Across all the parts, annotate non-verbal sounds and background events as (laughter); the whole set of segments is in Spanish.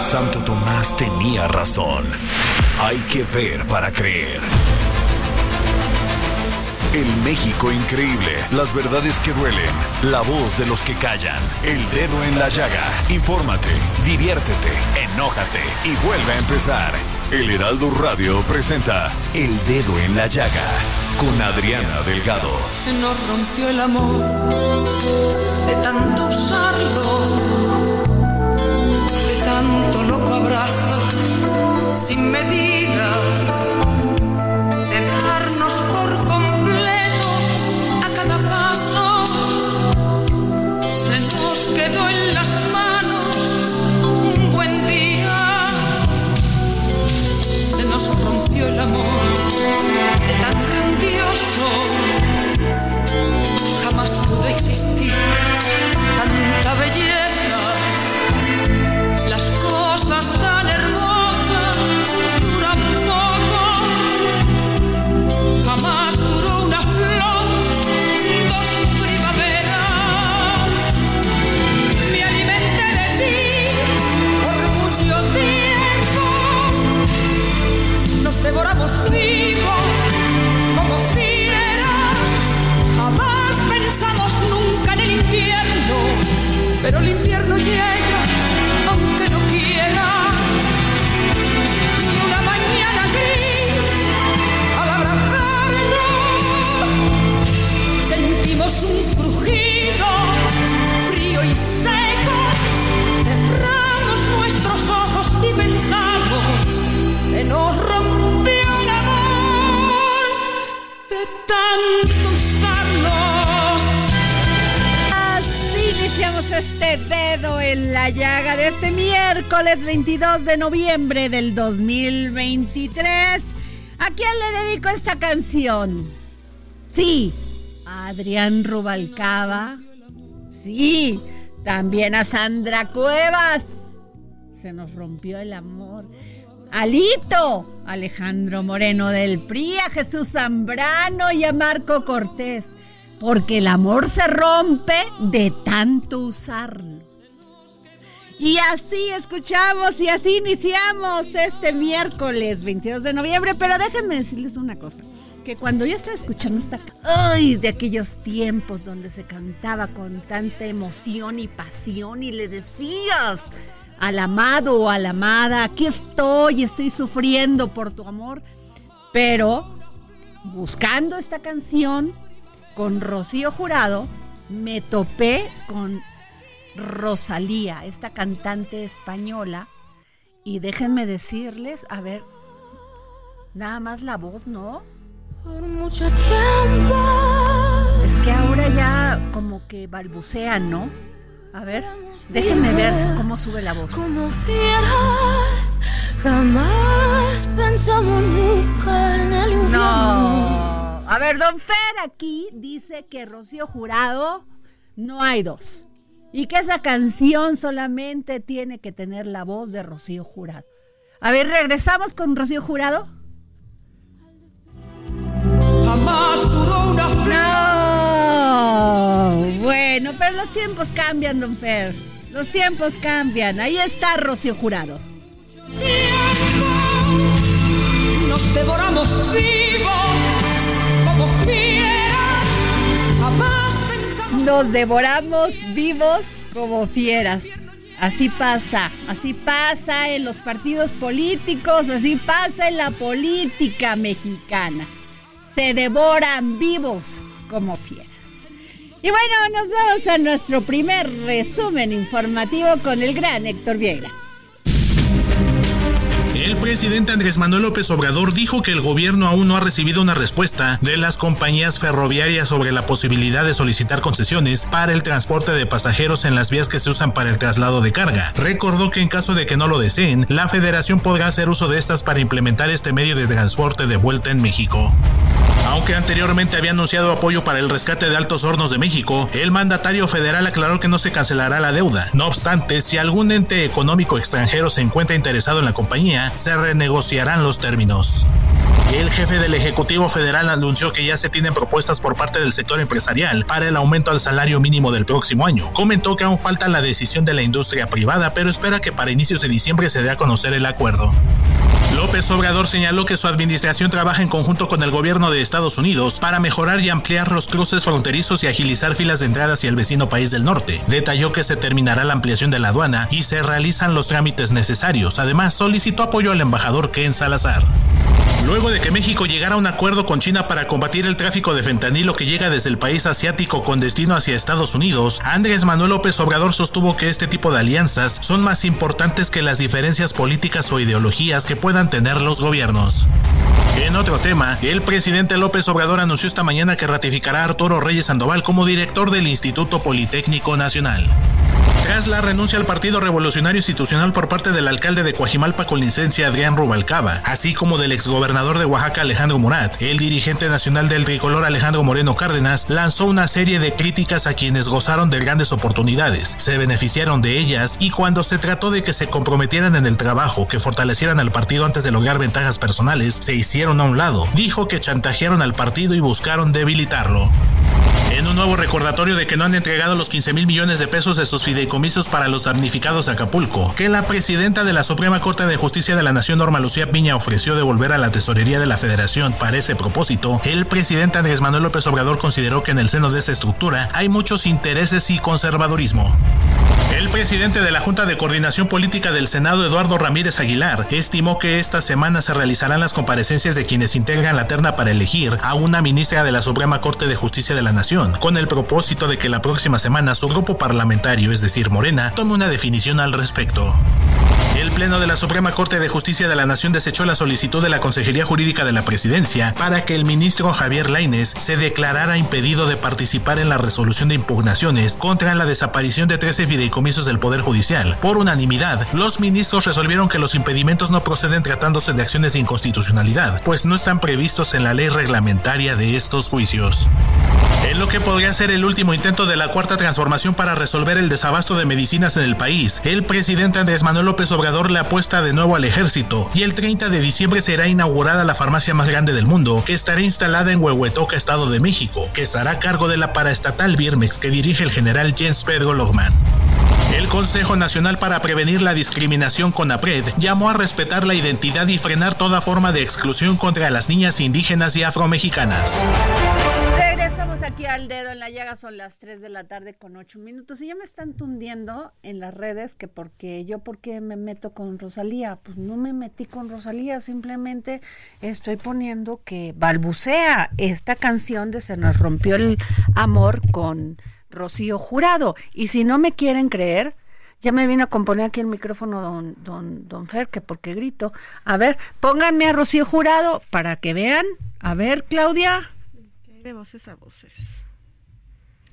Santo Tomás tenía razón. Hay que ver para creer. El México increíble, las verdades que duelen, la voz de los que callan, el dedo en la llaga. Infórmate, diviértete, enójate y vuelve a empezar. El Heraldo Radio presenta El Dedo en la Llaga con Adriana Delgado. Se nos rompió el amor de tanto usarlo, sin medida, de 22 de noviembre del 2023. ¿A quién le dedico esta canción? Sí, a Adrián Rubalcaba. Sí, también a Sandra Cuevas. Se nos rompió el amor. Alito, Alejandro Moreno del PRI, a Jesús Zambrano y a Marco Cortés. Porque el amor se rompe de tanto usarlo. Y así escuchamos y así iniciamos este miércoles 22 de noviembre. Pero déjenme decirles una cosa. Que cuando yo estaba escuchando esta... ¡Ay! De aquellos tiempos donde se cantaba con tanta emoción y pasión y le decías al amado o a la amada, aquí estoy, estoy sufriendo por tu amor. Pero buscando esta canción con Rocío Jurado, me topé con Rosalía, esta cantante española. Y déjenme decirles, a ver, nada más la voz, ¿no? Por mucho tiempo. Es que ahora ya como que balbucean, ¿no? A ver, déjenme ver cómo sube la voz. Como fieras, jamás pensamos nunca en el. No. A ver, don Fer aquí dice que Rocío Jurado no hay dos. Y que esa canción solamente tiene que tener la voz de Rocío Jurado. A ver, regresamos con Rocío Jurado. Jamás duró una flor. No. Bueno, pero los tiempos cambian, don Fer. Los tiempos cambian. Ahí está Rocío Jurado. Nos devoramos vivos como fieras. Así pasa, así pasa en los partidos políticos, así pasa en la política mexicana. Se devoran vivos como fieras. Y bueno, nos vamos a nuestro primer resumen informativo con el gran Héctor Vieira. El presidente Andrés Manuel López Obrador dijo que el gobierno aún no ha recibido una respuesta de las compañías ferroviarias sobre la posibilidad de solicitar concesiones para el transporte de pasajeros en las vías que se usan para el traslado de carga. Recordó que en caso de que no lo deseen, la federación podrá hacer uso de estas para implementar este medio de transporte de vuelta en México. Aunque anteriormente había anunciado apoyo para el rescate de Altos Hornos de México, el mandatario federal aclaró que no se cancelará la deuda. No obstante, si algún ente económico extranjero se encuentra interesado en la compañía, se renegociarán los términos. El jefe del Ejecutivo Federal anunció que ya se tienen propuestas por parte del sector empresarial para el aumento al salario mínimo del próximo año. Comentó que aún falta la decisión de la industria privada, pero espera que para inicios de diciembre se dé a conocer el acuerdo. López Obrador señaló que su administración trabaja en conjunto con el gobierno de Estados Unidos para mejorar y ampliar los cruces fronterizos y agilizar filas de entrada hacia el vecino país del norte. Detalló que se terminará la ampliación de la aduana y se realizan los trámites necesarios. Además, solicitó apoyo al embajador Ken Salazar. Luego de que México llegara a un acuerdo con China para combatir el tráfico de fentanilo que llega desde el país asiático con destino hacia Estados Unidos, Andrés Manuel López Obrador sostuvo que este tipo de alianzas son más importantes que las diferencias políticas o ideologías que puedan tener los gobiernos. En otro tema, el presidente López Obrador anunció esta mañana que ratificará a Arturo Reyes Sandoval como director del Instituto Politécnico Nacional. Tras la renuncia al Partido Revolucionario Institucional por parte del alcalde de Coajimalpa con licencia Adrián Rubalcaba, así como del exgobernador de Oaxaca Alejandro Murat, el dirigente nacional del tricolor Alejandro Moreno Cárdenas lanzó una serie de críticas a quienes gozaron de grandes oportunidades, se beneficiaron de ellas y cuando se trató de que se comprometieran en el trabajo, que fortalecieran al partido antes de lograr ventajas personales, se hicieron a un lado. Dijo que chantajearon al partido y buscaron debilitarlo. En un nuevo recordatorio de que no han entregado los 15 mil millones de pesos de sus fideicomisos para los damnificados de Acapulco, que la presidenta de la Suprema Corte de Justicia de la Nación, Norma Lucía Piña, ofreció devolver a la tesorería de la Federación para ese propósito, el presidente Andrés Manuel López Obrador consideró que en el seno de esta estructura hay muchos intereses y conservadurismo. El presidente de la Junta de Coordinación Política del Senado, Eduardo Ramírez Aguilar, estimó que esta semana se realizarán las comparecencias de quienes integran la terna para elegir a una ministra de la Suprema Corte de Justicia de la Nación, con el propósito de que la próxima semana su grupo parlamentario, es decir, Morena, tome una definición al respecto. El Pleno de la Suprema Corte de Justicia de la Nación desechó la solicitud de la Consejería Jurídica de la Presidencia para que el ministro Javier Lainez se declarara impedido de participar en la resolución de impugnaciones contra la desaparición de 13 fideicomisos del Poder Judicial. Por unanimidad, los ministros resolvieron que los impedimentos no proceden tratándose de acciones de inconstitucionalidad, pues no están previstos en la ley reglamentaria de estos juicios. En lo que podría ser el último intento de la cuarta transformación para resolver el desabasto de medicinas en el país, el presidente Andrés Manuel López Obrador le apuesta de nuevo al ejército y el 30 de diciembre será inaugurada la farmacia más grande del mundo, que estará instalada en Huehuetoca, Estado de México, que estará a cargo de la paraestatal Birmex que dirige el general Jens Pedro Lohmann. El Consejo Nacional para Prevenir la Discriminación CONAPRED llamó a respetar la identidad y frenar toda forma de exclusión contra las niñas indígenas y afromexicanas. Aquí al dedo en la llaga, son las 3 de la tarde con 8 minutos y ya me están tundiendo en las redes que porque yo porque me meto con Rosalía, pues no me metí con Rosalía, simplemente estoy poniendo que balbucea esta canción de Se nos rompió el amor con Rocío Jurado y si no me quieren creer, ya me vino a componer aquí el micrófono don, don, don Fer, que porque grito. A ver, pónganme a Rocío Jurado para que vean. A ver, Claudia. De voces a voces.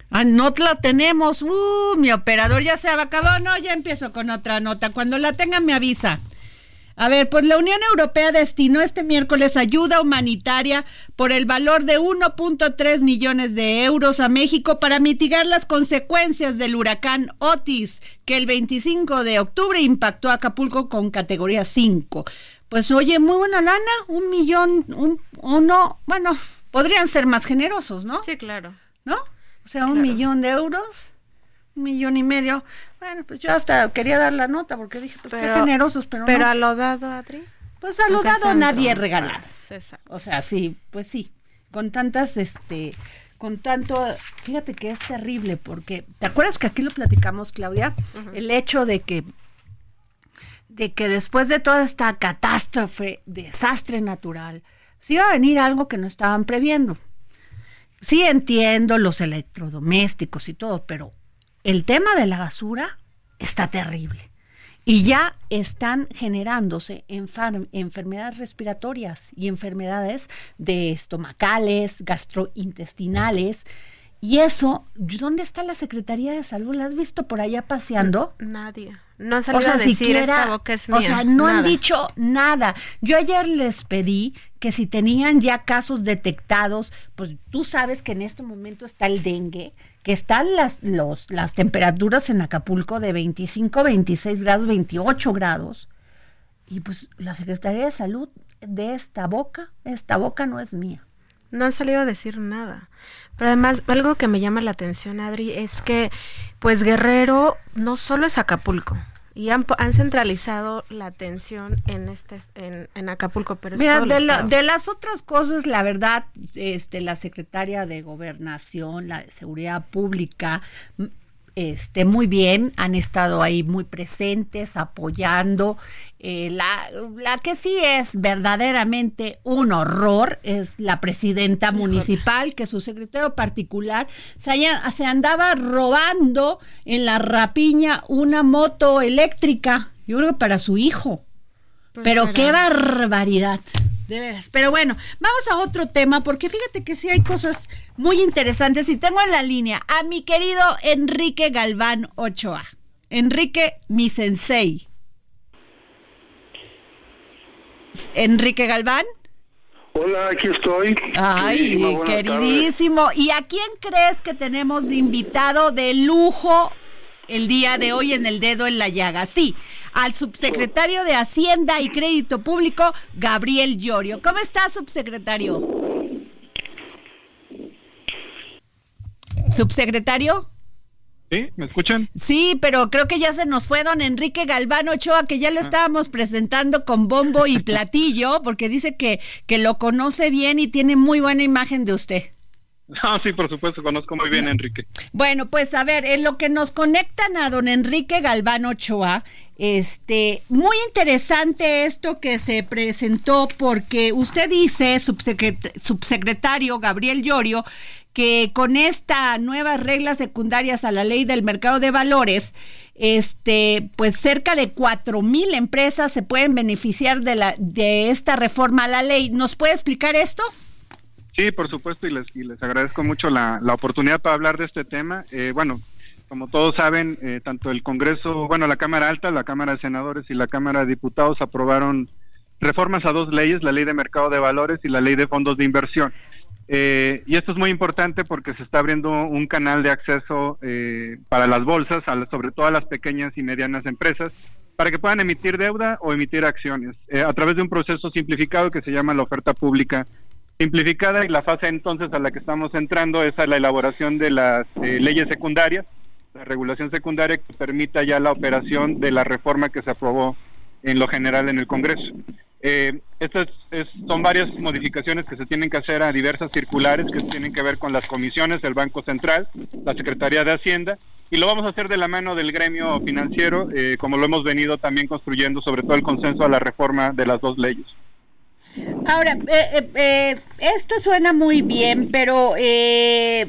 Ah, no la tenemos. Uh, mi operador ya se acabó. No, ya empiezo con otra nota. Cuando la tengan me avisa. A ver, pues la Unión Europea destinó este miércoles ayuda humanitaria por el valor de 1.3 millones de euros a México para mitigar las consecuencias del huracán Otis, que el 25 de octubre impactó a Acapulco con categoría 5. Pues oye, muy buena lana, un millón, un, uno, bueno, podrían ser más generosos, ¿no? Sí, claro. ¿No? O sea, un millón de euros, un millón y medio. Bueno, pues yo hasta quería dar la nota porque dije, pues qué generosos, pero, Pero no. a lo dado, Adri. Pues a lo dado son nadie regalado. Exacto. O sea, sí, pues sí, con tantas, este, con tanto, fíjate que es terrible porque, ¿te acuerdas que aquí lo platicamos, Claudia? El hecho de que de que después de toda esta catástrofe, desastre natural, se iba a venir algo que no estaban previendo. Sí entiendo los electrodomésticos y todo, pero el tema de la basura está terrible. Y ya están generándose enfermedades respiratorias y enfermedades de estomacales, gastrointestinales. Y eso, ¿dónde está la Secretaría de Salud? ¿La has visto por allá paseando? Nadie. No han salido a decir esta boca es mía. O sea, no han dicho nada. Yo ayer les pedí que si tenían ya casos detectados, pues tú sabes que en este momento está el dengue, que están las, los, las temperaturas en Acapulco de 25, 26 grados, 28 grados. Y pues la Secretaría de Salud de esta boca, esta boca no es mía. No han salido a decir nada. Pero además, algo que me llama la atención, Adri, es que, pues Guerrero no solo es Acapulco. Y han, han centralizado la atención en este en, en Acapulco, pero Mira, de, la- de las otras cosas, la verdad, este, la secretaria de Gobernación, la de Seguridad Pública, este, muy bien, han estado ahí muy presentes, apoyando. Eh, la, la que sí es verdaderamente un horror es la presidenta municipal, que su secretario particular se, haya- se andaba robando en la rapiña una moto eléctrica, yo creo que para su hijo. Pues, Pero qué barbaridad, de veras. Pero bueno, vamos a otro tema, porque fíjate que sí hay cosas muy interesantes. Y tengo en la línea a mi querido Enrique Galván Ochoa. Enrique, mi sensei. Enrique Galván. Hola, aquí estoy. Ay, queridísimo. ¿Y a quién crees que tenemos de invitado de lujo el día de hoy en el dedo en la llaga? Sí, al subsecretario de Hacienda y Crédito Público, Gabriel Llorio. ¿Cómo está, subsecretario? ¿Subsecretario? ¿Sí? ¿Me escuchan? Sí, pero creo que ya se nos fue don Enrique Galván Ochoa, que ya lo estábamos presentando con bombo y platillo, porque dice que, que lo conoce bien y tiene muy buena imagen de usted. (laughs) Ah, sí, por supuesto, conozco muy bien a Enrique. Bueno, pues a ver, en lo que nos conectan a don Enrique Galván Ochoa, este, muy interesante esto que se presentó porque usted dice, subsecret- subsecretario Gabriel Llorio, que con estas nuevas reglas secundarias a la ley del mercado de valores, este, pues cerca de cuatro mil empresas se pueden beneficiar de la de esta reforma a la ley. ¿Nos puede explicar esto? Sí, por supuesto, y les, y les agradezco mucho la, la oportunidad para hablar de este tema. Eh, bueno, como todos saben, eh, tanto el Congreso, bueno, la Cámara Alta, la Cámara de Senadores y la Cámara de Diputados aprobaron reformas a dos leyes, la Ley de Mercado de Valores y la Ley de Fondos de Inversión. Eh, y esto es muy importante porque se está abriendo un canal de acceso eh, para las bolsas, a la- sobre todo a las pequeñas y medianas empresas, para que puedan emitir deuda o emitir acciones eh, a través de un proceso simplificado que se llama la oferta pública simplificada y la fase entonces a la que estamos entrando es a la elaboración de las eh, leyes secundarias, la regulación secundaria que permita ya la operación de la reforma que se aprobó en lo general en el Congreso. Eh, estas es- son varias modificaciones que se tienen que hacer a diversas circulares que tienen que ver con las comisiones del Banco Central, la Secretaría de Hacienda, y lo vamos a hacer de la mano del gremio financiero, eh, como lo hemos venido también construyendo, sobre todo el consenso a la reforma de las dos leyes. Ahora, eh, eh, eh, esto suena muy bien, pero eh,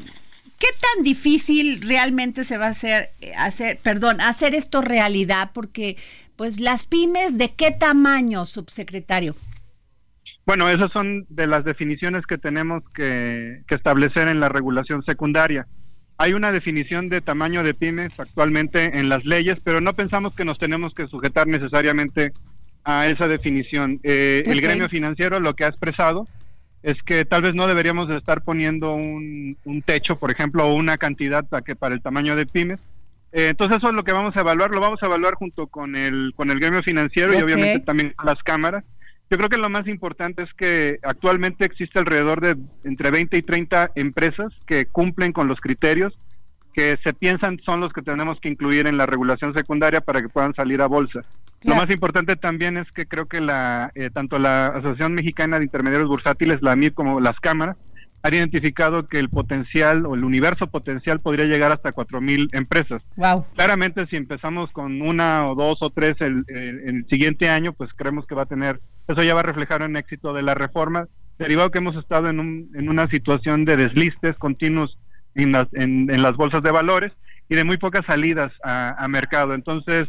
¿qué tan difícil realmente se va a hacer, eh, hacer, perdón, hacer esto realidad? Porque, pues, las pymes, ¿de qué tamaño, subsecretario? Bueno, esas son de las definiciones que tenemos que, que establecer en la regulación secundaria. Hay una definición de tamaño de pymes actualmente en las leyes, pero no pensamos que nos tenemos que sujetar necesariamente a esa definición. Eh, El gremio financiero lo que ha expresado es que tal vez no deberíamos de estar poniendo un, un techo, por ejemplo, o una cantidad para, que, para el tamaño de pymes. Eh, entonces eso es lo que vamos a evaluar, lo vamos a evaluar junto con el, con el gremio financiero y obviamente también con las cámaras. Yo creo que lo más importante es que actualmente existe alrededor de entre 20 y 30 empresas que cumplen con los criterios que se piensan son los que tenemos que incluir en la regulación secundaria para que puedan salir a bolsa. Lo más importante también es que creo que la eh, tanto la Asociación Mexicana de Intermediarios Bursátiles, la AMIB, como las cámaras, han identificado que el potencial o el universo potencial podría llegar hasta 4.000 empresas. Wow. Claramente, si empezamos con una o dos o tres el, el, siguiente año, pues creemos que va a tener, eso ya va a reflejar un éxito de la reforma, derivado que hemos estado en, un, en una situación de deslistes continuos en las, en, las bolsas de valores y de muy pocas salidas a, mercado. Entonces,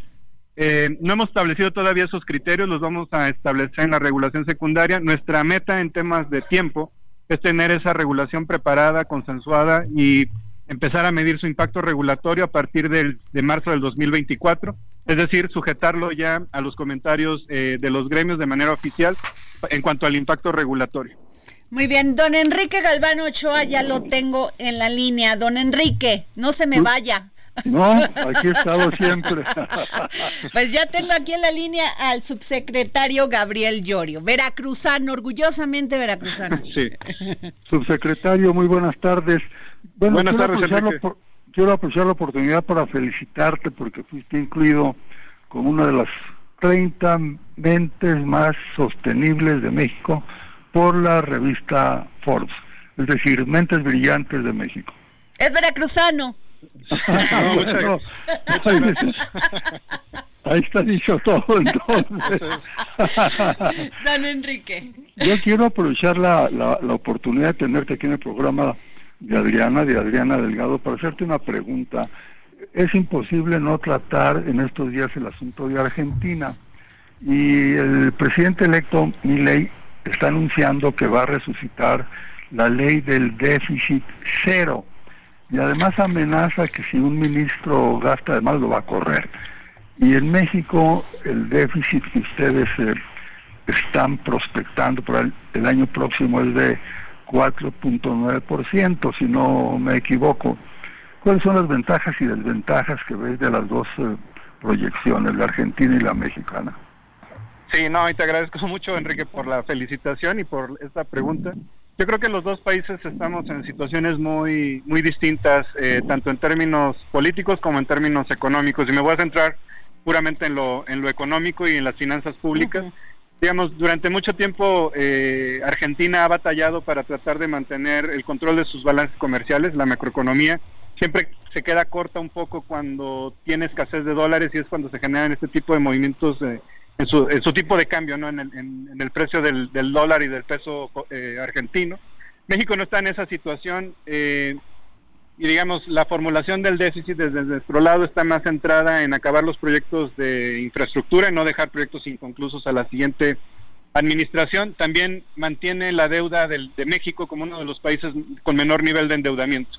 eh, no hemos establecido todavía esos criterios, los vamos a establecer en la regulación secundaria. Nuestra meta en temas de tiempo es tener esa regulación preparada, consensuada y empezar a medir su impacto regulatorio a partir del, de marzo del 2024, es decir, sujetarlo ya a los comentarios eh, de los gremios de manera oficial en cuanto al impacto regulatorio. Muy bien, don Enrique Galván Ochoa ya lo tengo en la línea. Don Enrique, no se me vaya. No, aquí he estado siempre. (laughs) Pues ya tengo aquí en la línea al subsecretario Gabriel Llorio, veracruzano, orgullosamente veracruzano. Sí. Subsecretario, muy buenas tardes. Bueno, buenas quiero, tardes, aprovechar quiero aprovechar la oportunidad para felicitarte porque fuiste incluido como una de las 30 mentes más sostenibles de México por la revista Forbes, es decir, Mentes Brillantes de México. Es veracruzano. (laughs) ahí está dicho todo entonces. (laughs) Don Enrique. Yo quiero aprovechar la, la, la, oportunidad de tenerte aquí en el programa de Adriana, de Adriana Delgado, para hacerte una pregunta. Es imposible no tratar en estos días el asunto de Argentina. Y el presidente electo, Milei, está anunciando que va a resucitar la ley del déficit cero y además amenaza que si un ministro gasta además lo va a correr. Y en México el déficit que ustedes eh, están prospectando para el, año próximo es de 4.9%, si no me equivoco. ¿Cuáles son las ventajas y desventajas que ves de las dos eh, proyecciones, la argentina y la mexicana? Sí, no, y te agradezco (laughs) mucho, Enrique, por la felicitación y por esta pregunta. Yo creo que los dos países estamos en situaciones muy, muy distintas, eh, tanto en términos políticos como en términos económicos. Y me voy a centrar puramente en lo, en lo económico y en las finanzas públicas. Digamos, durante mucho tiempo eh, Argentina ha batallado para tratar de mantener el control de sus balances comerciales, la macroeconomía. Siempre se queda corta un poco cuando tiene escasez de dólares y es cuando se generan este tipo de movimientos. de en su, tipo de cambio, ¿no? en, el, en, el precio del, dólar y del peso eh, argentino. México no está en esa situación eh, y digamos la formulación del déficit desde nuestro lado está más centrada en acabar los proyectos de infraestructura y no dejar proyectos inconclusos a la siguiente administración. También mantiene la deuda del, de México como uno de los países con menor nivel de endeudamiento.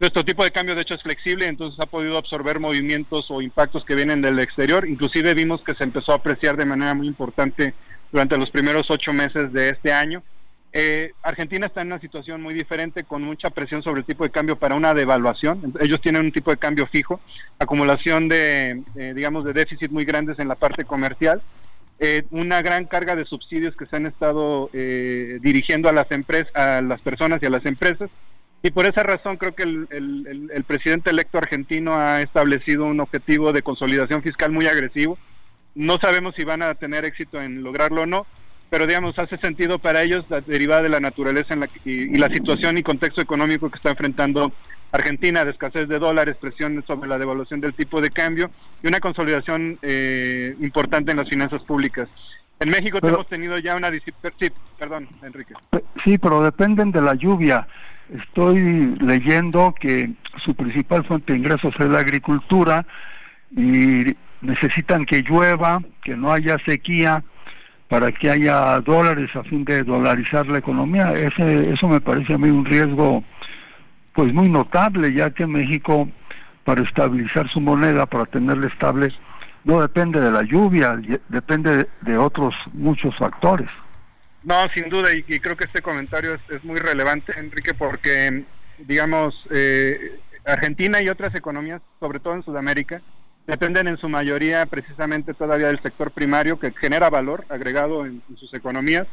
Nuestro tipo de cambio de hecho es flexible, entonces ha podido absorber movimientos o impactos que vienen del exterior. Inclusive vimos que se empezó a apreciar de manera muy importante durante los primeros ocho meses de este año. Eh, Argentina está en una situación muy diferente, con mucha presión sobre el tipo de cambio para una devaluación. Ellos tienen un tipo de cambio fijo, acumulación de, eh, digamos, de déficit muy grandes en la parte comercial, eh, una gran carga de subsidios que se han estado dirigiendo a las empresas, a las personas y a las empresas y por esa razón creo que el, el, presidente electo argentino ha establecido un objetivo de consolidación fiscal muy agresivo. No sabemos si van a tener éxito en lograrlo o no, pero digamos, hace sentido para ellos la derivada de la naturaleza en la y, la situación y contexto económico que está enfrentando Argentina, de escasez de dólares, presiones sobre la devaluación del tipo de cambio y una consolidación eh, importante en las finanzas públicas. En México hemos tenido ya una disciplina... Sí, perdón, Enrique. Sí, pero dependen de la lluvia. Estoy leyendo que su principal fuente de ingresos es la agricultura y necesitan que llueva, que no haya sequía para que haya dólares a fin de dolarizar la economía. Ese, eso me parece a mí un riesgo pues muy notable, ya que México para estabilizar su moneda, para tenerla estable, no depende de la lluvia, depende de otros muchos factores. No, sin duda, y, creo que este comentario es, muy relevante, Enrique, porque, digamos, eh, Argentina y otras economías, sobre todo en Sudamérica, dependen en su mayoría precisamente todavía del sector primario que genera valor agregado en, sus economías,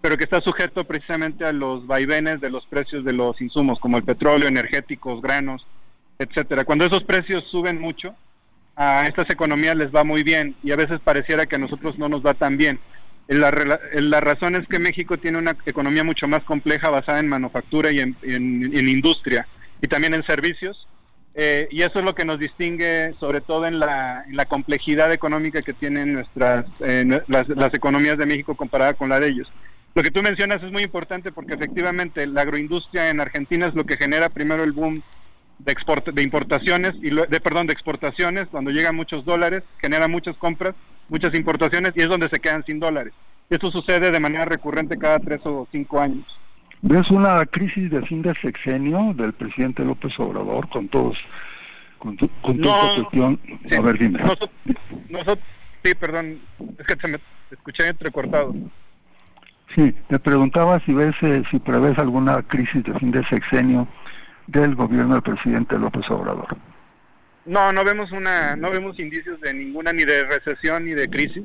pero que está sujeto precisamente a los vaivenes de los precios de los insumos, como el petróleo, energéticos, granos, etcétera. Cuando esos precios suben mucho, a estas economías les va muy bien y a veces pareciera que a nosotros no nos va tan bien. La, la, razón es que México tiene una economía mucho más compleja basada en manufactura y en, industria y también en servicios. Eh, y eso es lo que nos distingue sobre todo en la, en complejidad económica que tienen nuestras las, las, economías de México comparada con la de ellos. Lo que tú mencionas es muy importante porque efectivamente la agroindustria en Argentina es lo que genera primero el boom de, export, de importaciones y de perdón de exportaciones cuando llegan muchos dólares genera muchas compras muchas importaciones y es donde se quedan sin dólares. Esto sucede de manera recurrente cada tres o cinco años. Ves una crisis de fin de sexenio del presidente López Obrador con todos con, tu, con no, cuestión a ver dime. Nosotros, sí perdón es que se me escuché entrecortado. Sí, te preguntaba si ves, eh, si prevés alguna crisis de fin de sexenio del gobierno del presidente López Obrador. No, no vemos una, no vemos indicios de ninguna ni de recesión ni de crisis.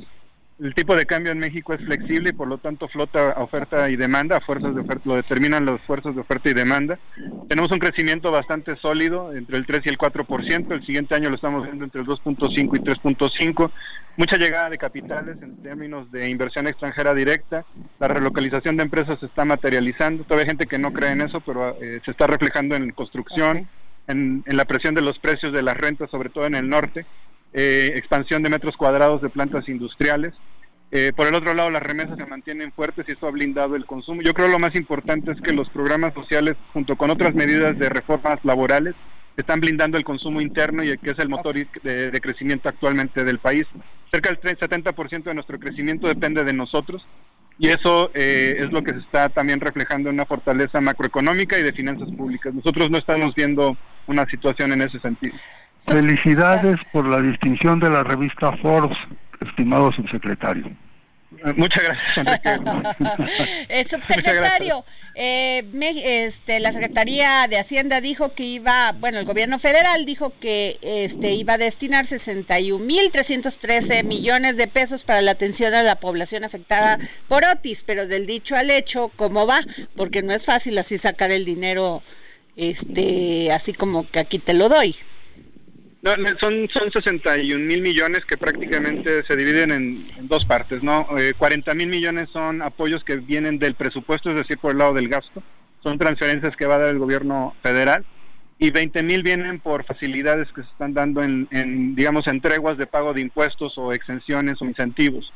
El tipo de cambio en México es flexible y por lo tanto flota oferta y demanda, fuerzas de oferta, lo determinan las fuerzas de oferta y demanda. Tenemos un crecimiento bastante sólido, entre el 3 y el 4%, el siguiente año lo estamos viendo entre el 2.5 y 3.5, mucha llegada de capitales en términos de inversión extranjera directa, la relocalización de empresas se está materializando, todavía hay gente que no cree en eso, pero eh, se está reflejando en construcción, en, en la presión de los precios de las rentas, sobre todo en el norte eh, expansión de metros cuadrados de plantas industriales. Eh, por el otro lado, las remesas se mantienen fuertes y eso ha blindado el consumo. Yo creo lo más importante es que los programas sociales, junto con otras medidas de reformas laborales, están blindando el consumo interno y que es el motor de, crecimiento actualmente del país. Cerca del 70% de nuestro crecimiento depende de nosotros y eso eh, es lo que se está también reflejando en una fortaleza macroeconómica y de finanzas públicas. Nosotros no estamos viendo una situación en ese sentido. Felicidades por la distinción de la revista Forbes, estimado subsecretario. Muchas gracias, eh, (laughs) subsecretario, eh, este, la Secretaría de Hacienda dijo que iba, bueno, el gobierno federal dijo que este, iba a destinar 61.313 millones de pesos para la atención a la población afectada por Otis, pero del dicho al hecho, ¿cómo va? Porque no es fácil así sacar el dinero, este, así como que aquí te lo doy. No, son, son 61 mil millones que prácticamente se dividen en, dos partes, ¿no? 40 eh, mil millones son apoyos que vienen del presupuesto, es decir, por el lado del gasto, son transferencias que va a dar el gobierno federal, y 20 mil vienen por facilidades que se están dando en, digamos, en treguas de pago de impuestos o exenciones o incentivos,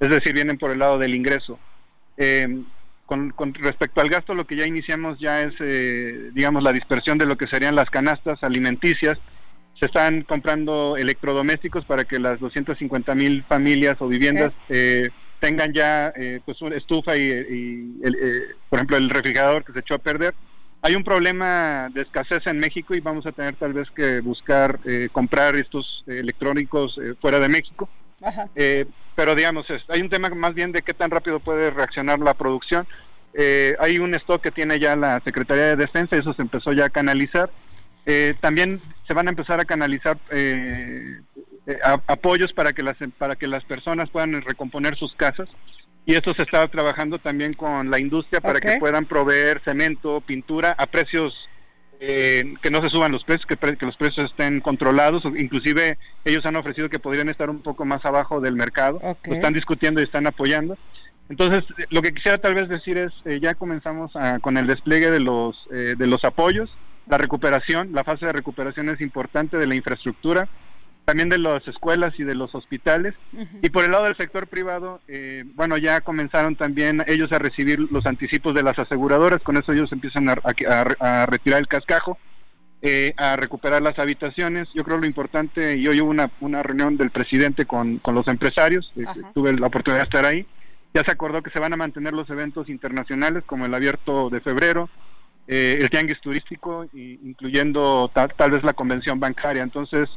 es decir, vienen por el lado del ingreso. Eh, con, respecto al gasto, lo que ya iniciamos ya es, eh, digamos, la dispersión de lo que serían las canastas alimenticias, se están comprando electrodomésticos para que las 250 mil familias o viviendas eh, tengan ya eh, pues una estufa y, eh, por ejemplo el refrigerador que se echó a perder. Hay un problema de escasez en México y vamos a tener tal vez que buscar comprar estos electrónicos fuera de México. Pero digamos hay un tema más bien de qué tan rápido puede reaccionar la producción. Hay un stock que tiene ya la Secretaría de Defensa y eso se empezó ya a canalizar eh, también se van a empezar a canalizar eh, eh, apoyos para que las para que las personas puedan recomponer sus casas. Y esto se está trabajando también con la industria para que puedan proveer cemento, pintura a precios que no se suban los precios, que, que, los precios estén controlados, inclusive ellos han ofrecido que podrían estar un poco más abajo del mercado, lo están discutiendo y están apoyando. Entonces, lo que quisiera tal vez decir es, ya comenzamos con el despliegue de los, de los apoyos, la recuperación, la fase de recuperación es importante de la infraestructura, también de las escuelas y de los hospitales. Y por el lado del sector privado, eh, bueno, ya comenzaron también ellos a recibir los anticipos de las aseguradoras, con eso ellos empiezan a, retirar el cascajo, eh, a recuperar las habitaciones. Yo creo lo importante, y hoy hubo una, una reunión del presidente con, con los empresarios, eh, tuve la oportunidad de estar ahí, ya se acordó que se van a mantener los eventos internacionales como el abierto de febrero, eh, el tianguis turístico, incluyendo tal, vez la convención bancaria. Entonces,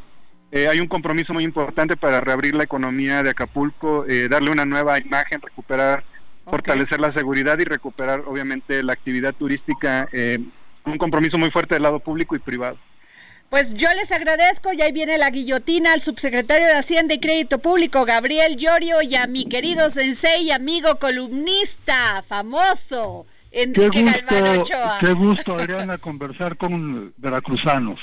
eh, hay un compromiso muy importante para reabrir la economía de Acapulco, eh, darle una nueva imagen, recuperar, fortalecer la seguridad y recuperar, obviamente, la actividad turística. un compromiso muy fuerte del lado público y privado. Pues yo les agradezco y ahí viene la guillotina al subsecretario de Hacienda y Crédito Público, Gabriel Llorio, y a mi querido sensei y amigo columnista famoso, Enrique qué gusto, Ochoa. Qué gusto, Adriana, conversar con veracruzanos.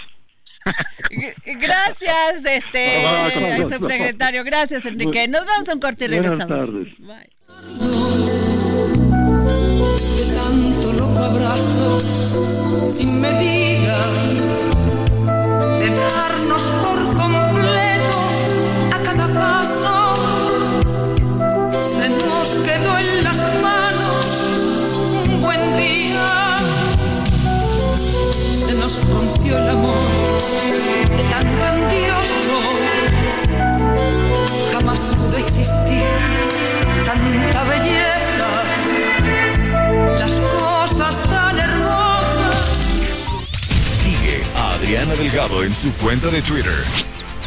Gracias, este ah, no, no. Gracias, Enrique. Nos vamos a un corte y regresamos. Buenas tardes. Bye. De tanto loco abrazo, sin medida, de darnos por el amor de tan grandioso. Jamás pudo existir tanta belleza, las cosas tan hermosas. Sigue a Adriana Delgado en su cuenta de Twitter.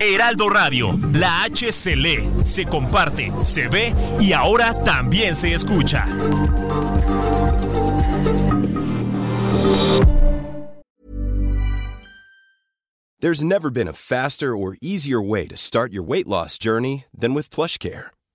Heraldo Radio, la H se lee, se comparte, se ve y ahora también se escucha. There's never been a faster or easier way to start your weight loss journey than with PlushCare.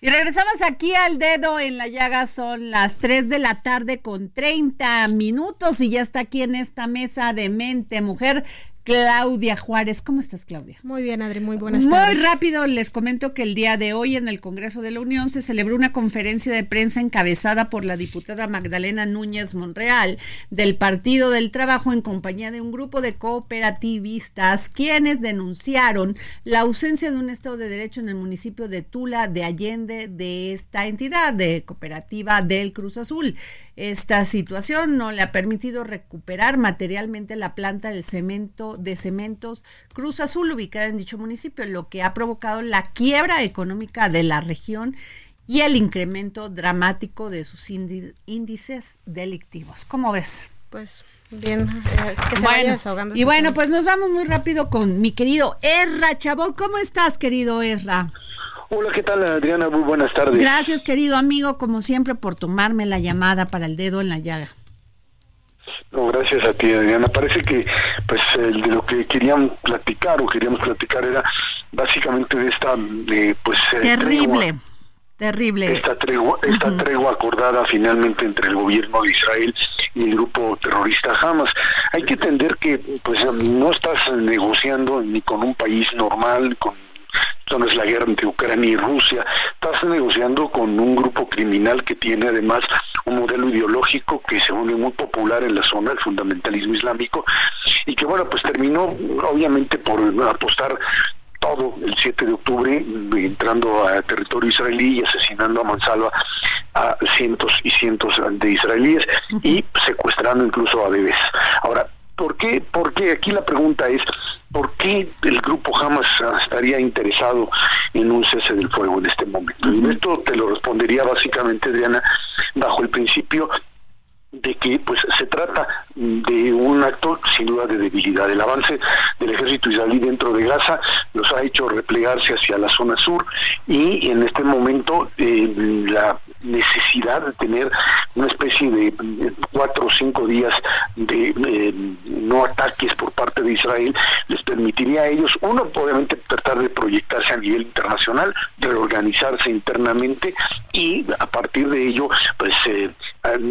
Y regresamos aquí al dedo en la llaga, son las 3 de la tarde con 30 minutos y ya está aquí en esta mesa de mente mujer Claudia Juárez. ¿Cómo estás, Claudia? Muy bien, Adri, muy buenas Muy tardes. rápido les comento que el día de hoy en el Congreso de la Unión se celebró una conferencia de prensa encabezada por la diputada Magdalena Núñez Monreal del Partido del Trabajo en compañía de un grupo de cooperativistas quienes denunciaron la ausencia de un Estado de Derecho en el municipio de Tula de Allende de esta entidad de cooperativa del Cruz Azul. Esta situación no le ha permitido recuperar materialmente la planta del cemento de cementos Cruz Azul ubicada en dicho municipio, lo que ha provocado la quiebra económica de la región y el incremento dramático de sus índices delictivos. ¿Cómo ves? Pues bien, eh, que se Bueno, desahogando. y bueno, pues nos vamos muy rápido con mi querido Erra Chabot. ¿Cómo estás, querido Erra? Hola, ¿qué tal Adriana? Muy buenas tardes. Gracias, querido amigo, como siempre, por tomarme la llamada para el dedo en la llaga. No, gracias a ti Adriana. Parece que pues el de lo que querían platicar o queríamos platicar era básicamente de esta eh, pues eh, Terrible, tregua- terrible. esta tregua, esta tregua acordada finalmente entre el gobierno de Israel y el grupo terrorista Hamas. Hay que entender que pues no estás negociando ni con un país normal, con esto no es la guerra entre Ucrania y Rusia, estás negociando con un grupo criminal que tiene además un modelo ideológico que se vuelve muy popular en la zona, el fundamentalismo islámico, y que bueno, pues terminó obviamente por apostar todo el 7 de octubre entrando a territorio israelí y asesinando a mansalva a cientos y cientos de israelíes y secuestrando incluso a bebés. Ahora, ¿por qué? Porque aquí la pregunta es, ¿por qué el grupo Hamas estaría interesado en un cese del fuego en este momento? Y esto te lo respondería básicamente, Adriana, bajo el principio de que pues se trata de un acto sin duda de debilidad. El avance del ejército israelí dentro de Gaza los ha hecho replegarse hacia la zona sur y en este momento eh, la necesidad de tener una especie de eh, cuatro o cinco días de eh, no ataques por parte de Israel les permitiría a ellos, uno, obviamente tratar de proyectarse a nivel internacional, reorganizarse internamente y a partir de ello, pues eh,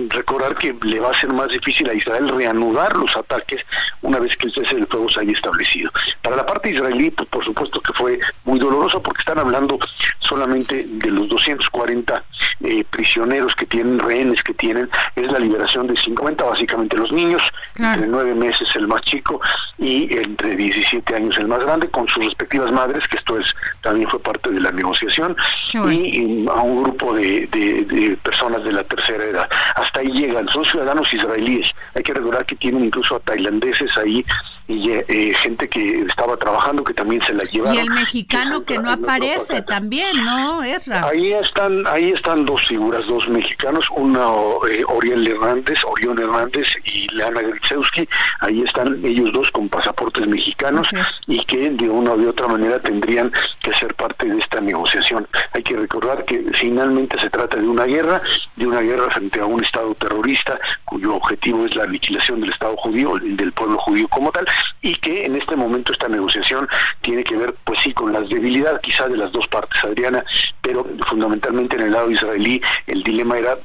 recordar que le va a ser más difícil a Israel reanudar los ataques una vez que el cese del fuego se haya establecido. Para la parte israelí, pues por supuesto que fue muy doloroso porque están hablando solamente de los 240 eh, prisioneros que tienen, rehenes que tienen, es la liberación de 50, básicamente los niños, entre nueve meses el más chico y entre 17 años el más grande, con sus respectivas madres, que esto es también fue parte de la negociación, y, a un grupo de, de, personas de la tercera edad. Hasta ahí llegan, son ciudadanos israelíes. Hay que recordar que tienen incluso a tailandeses ahí y eh, gente que estaba trabajando que también se la llevaron. Y el mexicano que no aparece también, ¿no, Ezra? Ahí están, ahí están dos figuras, dos mexicanos, uno eh, Oriel Hernández, Orión Hernández y Leana Gritzewski, ahí están ellos dos con pasaportes mexicanos y que de una u de otra manera tendrían que ser parte de esta negociación. Hay que recordar que finalmente se trata de una guerra, de una guerra frente a un Estado terrorista cuyo objetivo es la aniquilación del Estado judío, del pueblo judío como tal, y que en este momento esta negociación tiene que ver, pues sí, con las debilidades quizás de las dos partes, Adriana, pero fundamentalmente en el lado israelí el dilema era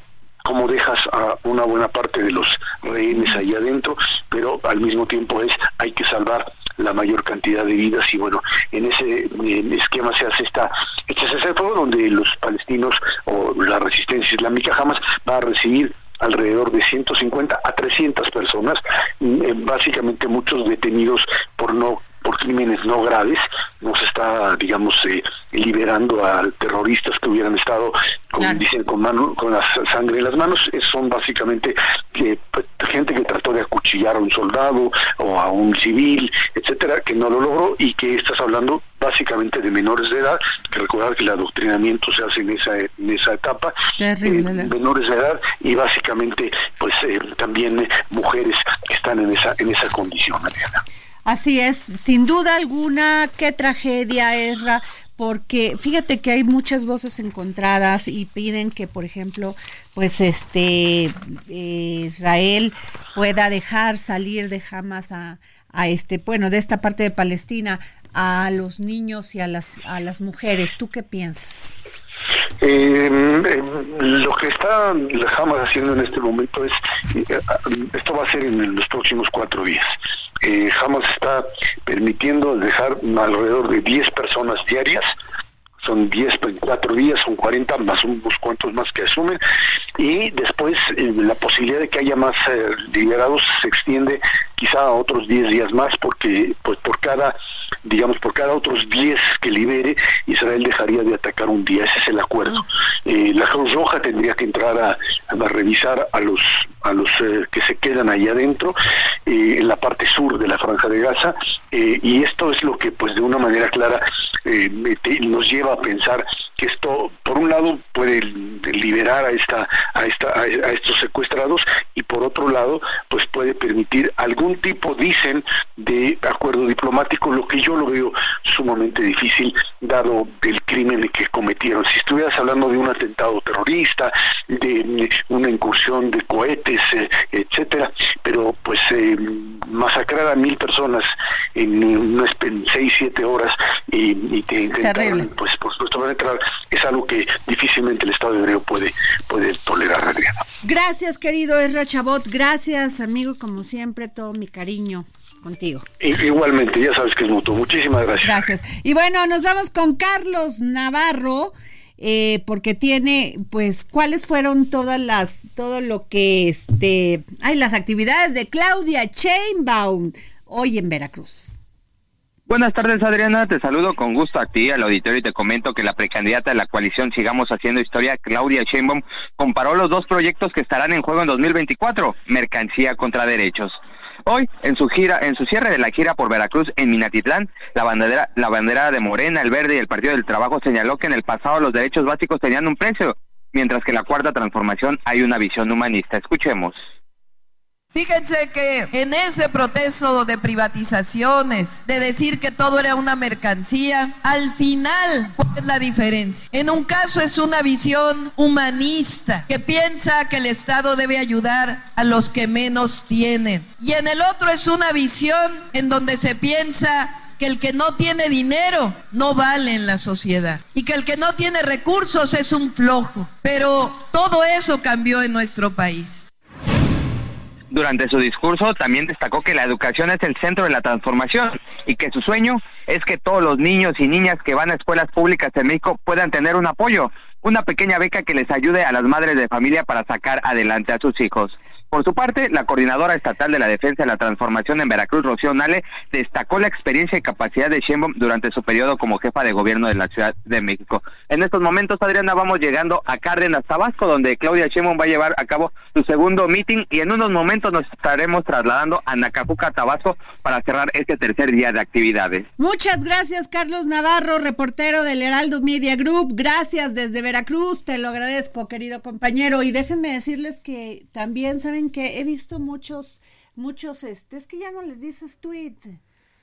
cómo dejas a una buena parte de los rehenes ahí adentro, pero al mismo tiempo es hay que salvar la mayor cantidad de vidas y bueno, en ese esquema se hace esta este fuego donde los palestinos o la resistencia islámica jamás va a recibir alrededor de 150 a 300 personas, mm, eh, básicamente muchos detenidos por no por crímenes no graves, no se está, digamos, eh, liberando a terroristas que hubieran estado, como dicen, con, mano, con la sangre en las manos, son básicamente que, pues, gente que trató de acuchillar a un soldado o a un civil, etcétera, que no lo logró y que estás hablando básicamente de menores de edad, que recordar que el adoctrinamiento se hace en esa, en esa etapa, eh, menores de edad y básicamente pues eh, también mujeres que están en esa, en esa condición, Mariana. Así es, sin duda alguna, qué tragedia, Esra, porque fíjate que hay muchas voces encontradas y piden que, por ejemplo, pues este eh, Israel pueda dejar salir de Hamas a, a este, bueno, de esta parte de Palestina a los niños y a las a las mujeres. ¿Tú qué piensas? Em, lo que está Hamas haciendo en este momento es, eh, esto va a ser en los próximos cuatro días eh, Hamas está permitiendo dejar alrededor de 10 personas diarias. Son 10 en 4 días, son 40 más unos cuantos más que asumen, y después eh, la posibilidad de que haya más eh, liberados se extiende quizá a otros 10 días más, porque pues por cada, digamos, por cada otros 10 que libere, Israel dejaría de atacar un día, ese es el acuerdo. Eh, la Cruz Roja tendría que entrar a, a revisar a los a los que se quedan ahí adentro, en la parte sur de la franja de Gaza, y esto es lo que pues de una manera clara nos lleva a pensar que esto, por un lado, puede liberar a esta, a esta, a estos secuestrados y por otro lado, pues puede permitir algún tipo, dicen, de acuerdo diplomático, lo que yo lo veo sumamente difícil, dado el crimen que cometieron. Si estuvieras hablando de un atentado terrorista, de una incursión de cohetes, eh, etcétera, pero pues eh, masacrar a mil personas en, en seis, siete horas y, y te intentaron, pues por supuesto van a entrar, es algo que difícilmente el Estado de Derecho puede, puede tolerar, Adriana. Gracias, querido Erra Chabot, gracias, amigo, como siempre, todo mi cariño contigo. Igualmente, ya sabes que es mutuo. Muchísimas gracias. Gracias. Y bueno, nos vamos con Carlos Navarro. Eh, porque tiene, pues, cuáles fueron todas las, todo lo que, este, hay las actividades de Claudia Chainbaum hoy en Veracruz. Buenas tardes, Adriana. Te saludo con gusto a ti, al auditorio, y te comento que la precandidata de la coalición Sigamos Haciendo Historia, Claudia Sheinbaum, comparó los dos proyectos que estarán en juego en 2024, mercancía contra derechos. Hoy, en su gira, en su cierre de la gira por Veracruz en Minatitlán, la bandera, la bandera de Morena, el Verde y el Partido del Trabajo señaló que en el pasado los derechos básicos tenían un precio, mientras que en la cuarta transformación hay una visión humanista. Escuchemos Fíjense que en ese proceso de privatizaciones, de decir que todo era una mercancía, al final, ¿cuál es la diferencia? En un caso es una visión humanista que piensa que el Estado debe ayudar a los que menos tienen. Y en el otro es una visión en donde se piensa que el que no tiene dinero no vale en la sociedad y que el que no tiene recursos es un flojo. Pero todo eso cambió en nuestro país. Durante su discurso también destacó que la educación es el centro de la transformación y que su sueño es que todos los niños y niñas que van a escuelas públicas en México puedan tener un apoyo, una pequeña beca que les ayude a las madres de familia para sacar adelante a sus hijos. Por su parte, la coordinadora estatal de la defensa de la transformación en Veracruz, Rocío Nale, destacó la experiencia y capacidad de Sheinbaum durante su periodo como jefa de gobierno de la Ciudad de México. En estos momentos, Adriana, vamos llegando a Cárdenas, Tabasco, donde Claudia Sheinbaum va a llevar a cabo su segundo meeting y en unos momentos nos estaremos trasladando a Nacapuca, Tabasco, para cerrar este tercer día de actividades. Muchas gracias, Carlos Navarro, reportero del Heraldo Media Group. Gracias desde Veracruz, te lo agradezco, querido compañero. Y déjenme decirles que también saben que he visto muchos, muchos, este, es que ya no les dices tweet.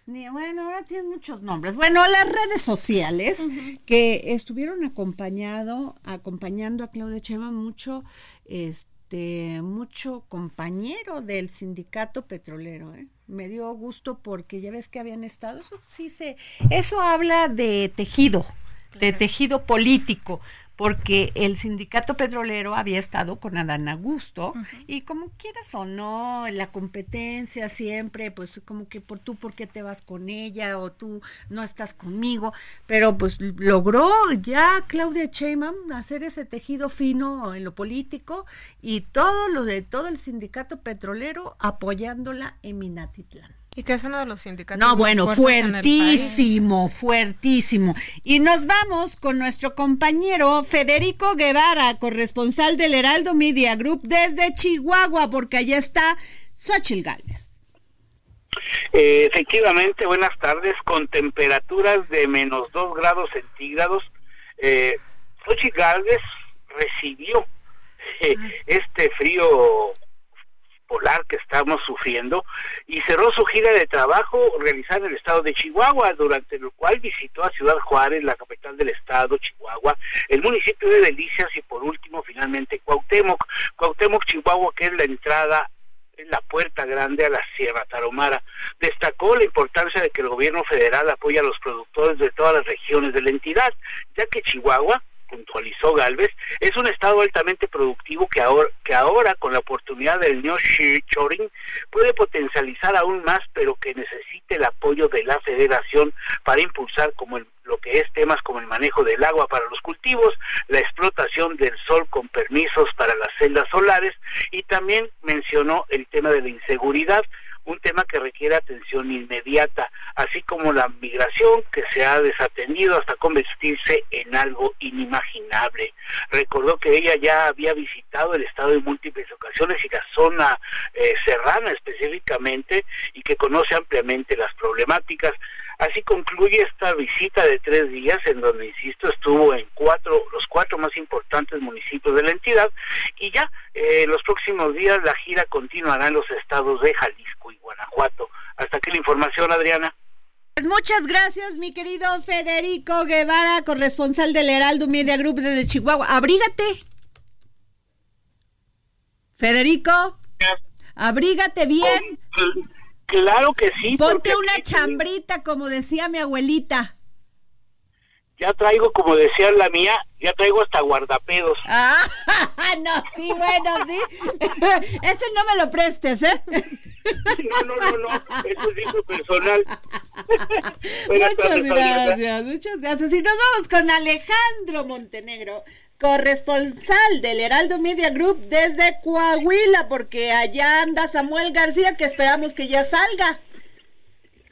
Ni, bueno, ahora tienen muchos nombres. Bueno, las redes sociales que estuvieron acompañado, acompañando a Claudia Chema mucho, este, mucho compañero del sindicato petrolero, ¿eh? Me dio gusto porque ya ves que habían estado, eso sí se, eso habla de tejido, de tejido político, porque el sindicato petrolero había estado con Adán Augusto y como quieras o no, la competencia siempre, pues como que por tú, ¿por qué te vas con ella? O tú no estás conmigo, pero pues logró ya Claudia Sheinbaum hacer ese tejido fino en lo político y todo lo de todo el sindicato petrolero apoyándola en Minatitlán. Y que es uno de los sindicatos. No, más bueno, fuertes en el país. fuertísimo, fuertísimo. Y nos vamos con nuestro compañero Federico Guevara, corresponsal del Heraldo Media Group desde Chihuahua, porque allá está Xochil Gálvez. Eh, efectivamente, buenas tardes, con temperaturas de menos 2 grados centígrados. Eh, Xochitl Gálvez recibió eh, este frío polar que estamos sufriendo y cerró su gira de trabajo realizada en el estado de Chihuahua, durante lo cual visitó a Ciudad Juárez, la capital del estado, Chihuahua, el municipio de Delicias y por último finalmente Cuauhtémoc, Cuauhtémoc, Chihuahua, que es la entrada es la puerta grande a la Sierra Tarahumara. Destacó la importancia de que el gobierno federal apoya a los productores de todas las regiones de la entidad, ya que Chihuahua puntualizó Galvez, es un estado altamente productivo que ahora, que ahora con la oportunidad del nearshoring puede potencializar aún más, pero que necesite el apoyo de la federación para impulsar como el, lo que es temas como el manejo del agua para los cultivos, la explotación del sol con permisos para las celdas solares y también mencionó el tema de la inseguridad, un tema que requiere atención inmediata, así como la migración que se ha desatendido hasta convertirse en algo inimaginable. Recordó que ella ya había visitado el estado en múltiples ocasiones y la zona eh, serrana específicamente y que conoce ampliamente las problemáticas. Así concluye esta visita de tres días en donde, insisto, estuvo en cuatro, los cuatro más importantes municipios de la entidad y ya eh, los próximos días la gira continuará en los estados de Jalisco y Guanajuato. Hasta aquí la información, Adriana. Pues muchas gracias, mi querido Federico Guevara, corresponsal del Heraldo Media Group desde Chihuahua. Abrígate. Federico, abrígate bien. Claro que sí. Ponte una chambrita, como decía mi abuelita. Ya traigo, como decía la mía, ya traigo hasta guardapedos. Ah, (laughs) no, sí, bueno, sí. (laughs) Ese no me lo prestes, ¿eh? No, no, no, no, eso es hijo personal. (laughs) muchas gracias, muchas gracias. Y nos vamos con Alejandro Montenegro, corresponsal del Heraldo Media Group desde Coahuila, porque allá anda Samuel García, que esperamos que ya salga.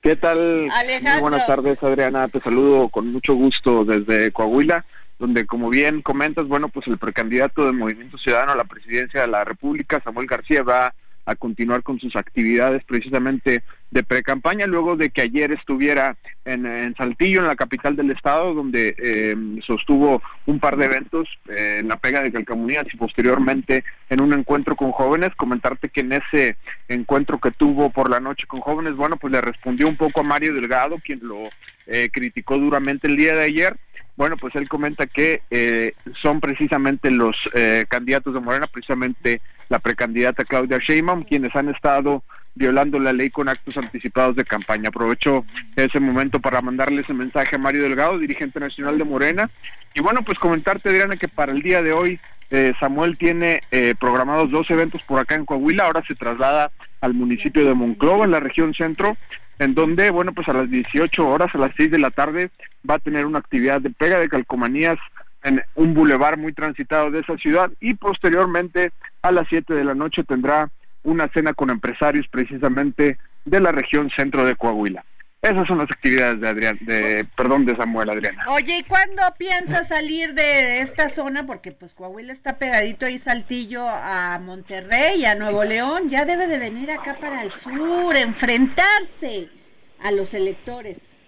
¿Qué tal? Alejandro. Muy buenas tardes, Adriana. Te saludo con mucho gusto desde Coahuila, donde, como bien comentas, bueno, pues el precandidato del Movimiento Ciudadano a la presidencia de la República, Samuel García, va a continuar con sus actividades precisamente de pre-campaña, luego de que ayer estuviera en, Saltillo, en la capital del estado, donde eh, sostuvo un par de eventos eh, en la pega de Calcamonías y posteriormente en un encuentro con jóvenes. Comentarte que en ese encuentro que tuvo por la noche con jóvenes, bueno, pues le respondió un poco a Mario Delgado, quien lo eh, criticó duramente el día de ayer bueno, pues él comenta que eh, son precisamente los eh, candidatos de Morena, precisamente la precandidata Claudia Sheinbaum, quienes han estado violando la ley con actos anticipados de campaña. Aprovecho ese momento para mandarle ese mensaje a Mario Delgado, dirigente nacional de Morena. Y bueno, pues comentarte, Adriana, que para el día de hoy eh, Samuel tiene programados dos eventos por acá en Coahuila, ahora se traslada al municipio de Monclova, en la región centro, en donde, bueno, pues a las 18 horas, a las 6 de la tarde, va a tener una actividad de pega de calcomanías en un bulevar muy transitado de esa ciudad y posteriormente a las 7 de la noche tendrá una cena con empresarios precisamente de la región centro de Coahuila. Esas son las actividades de Adrián, de, perdón, de Samuel Adriana. Oye, ¿y cuándo piensas salir de esta zona? Porque pues Coahuila está pegadito ahí Saltillo a Monterrey, a Nuevo León. Ya debe de venir acá para el sur, enfrentarse a los electores.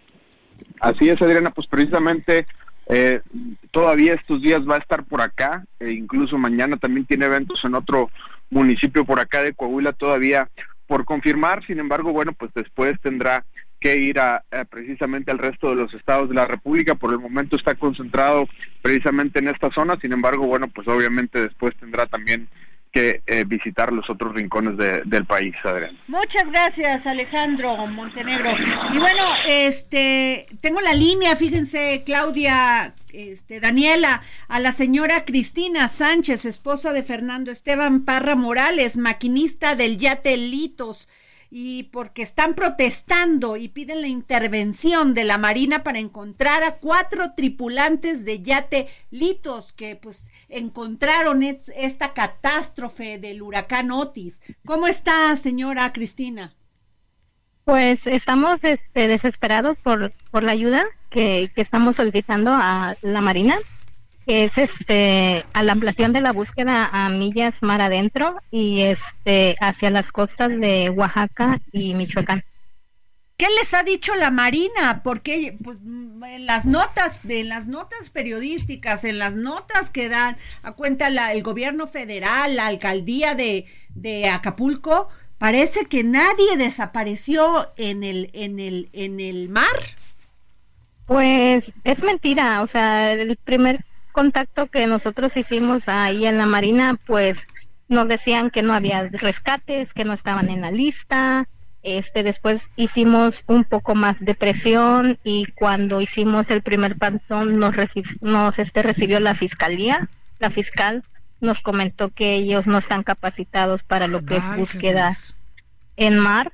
Así es, Adriana, pues precisamente eh, todavía estos días va a estar por acá, e incluso mañana también tiene eventos en otro municipio por acá de Coahuila todavía por confirmar, sin embargo, bueno, pues después tendrá que ir a, precisamente al resto de los estados de la República. Por el momento está concentrado precisamente en esta zona, sin embargo, bueno, pues obviamente después tendrá también que eh, visitar los otros rincones del país, Adrián. Muchas gracias, Alejandro Montenegro. Y bueno, este, tengo la línea, fíjense, Claudia, este, Daniela, a la señora Cristina Sánchez, esposa de Fernando Esteban Parra Morales, maquinista del Yate Litos y porque están protestando y piden la intervención de la Marina para encontrar a cuatro tripulantes de yate Litos que pues encontraron esta catástrofe del huracán Otis. ¿Cómo está, señora Cristina? Pues estamos este, desesperados por, por la ayuda que, que estamos solicitando a la Marina que es este a la ampliación de la búsqueda a millas mar adentro y este hacia las costas de Oaxaca y Michoacán. ¿Qué les ha dicho la Marina? Porque pues, en las notas, en las notas periodísticas, en las notas que dan a cuenta la, el gobierno federal, la alcaldía de, de Acapulco, parece que nadie desapareció en el, en el, en el mar. Pues es mentira, o sea, el primer contacto que nosotros hicimos ahí en la Marina, pues nos decían que no había rescates, que no estaban en la lista. Este, después hicimos un poco más de presión y cuando hicimos el primer pantón nos, nos este, recibió la fiscalía. La fiscal nos comentó que ellos no están capacitados para lo que es búsqueda en mar.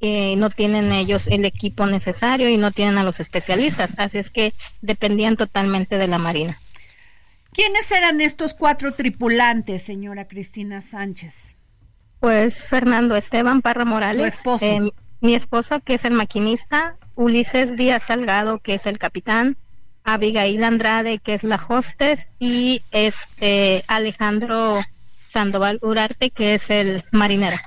Eh, no tienen ellos el equipo necesario y no tienen a los especialistas, así es que dependían totalmente de la Marina. ¿Quiénes eran estos cuatro tripulantes, señora Cristina Sánchez? Pues Fernando Esteban Parra Morales, Su esposo. Eh, mi esposo que es el maquinista, Ulises Díaz Salgado que es el capitán, Abigail Andrade que es la hostess y este Alejandro Sandoval Urarte que es el marinero.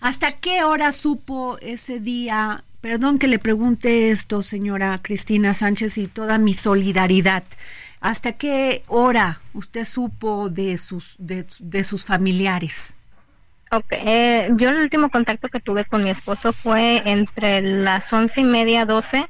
¿Hasta qué hora supo ese día? Perdón que le pregunte esto, señora Cristina Sánchez, y toda mi solidaridad. ¿Hasta qué hora usted supo de sus, de, sus familiares? Ok, eh, yo el último contacto que tuve con mi esposo fue entre las once y media, doce,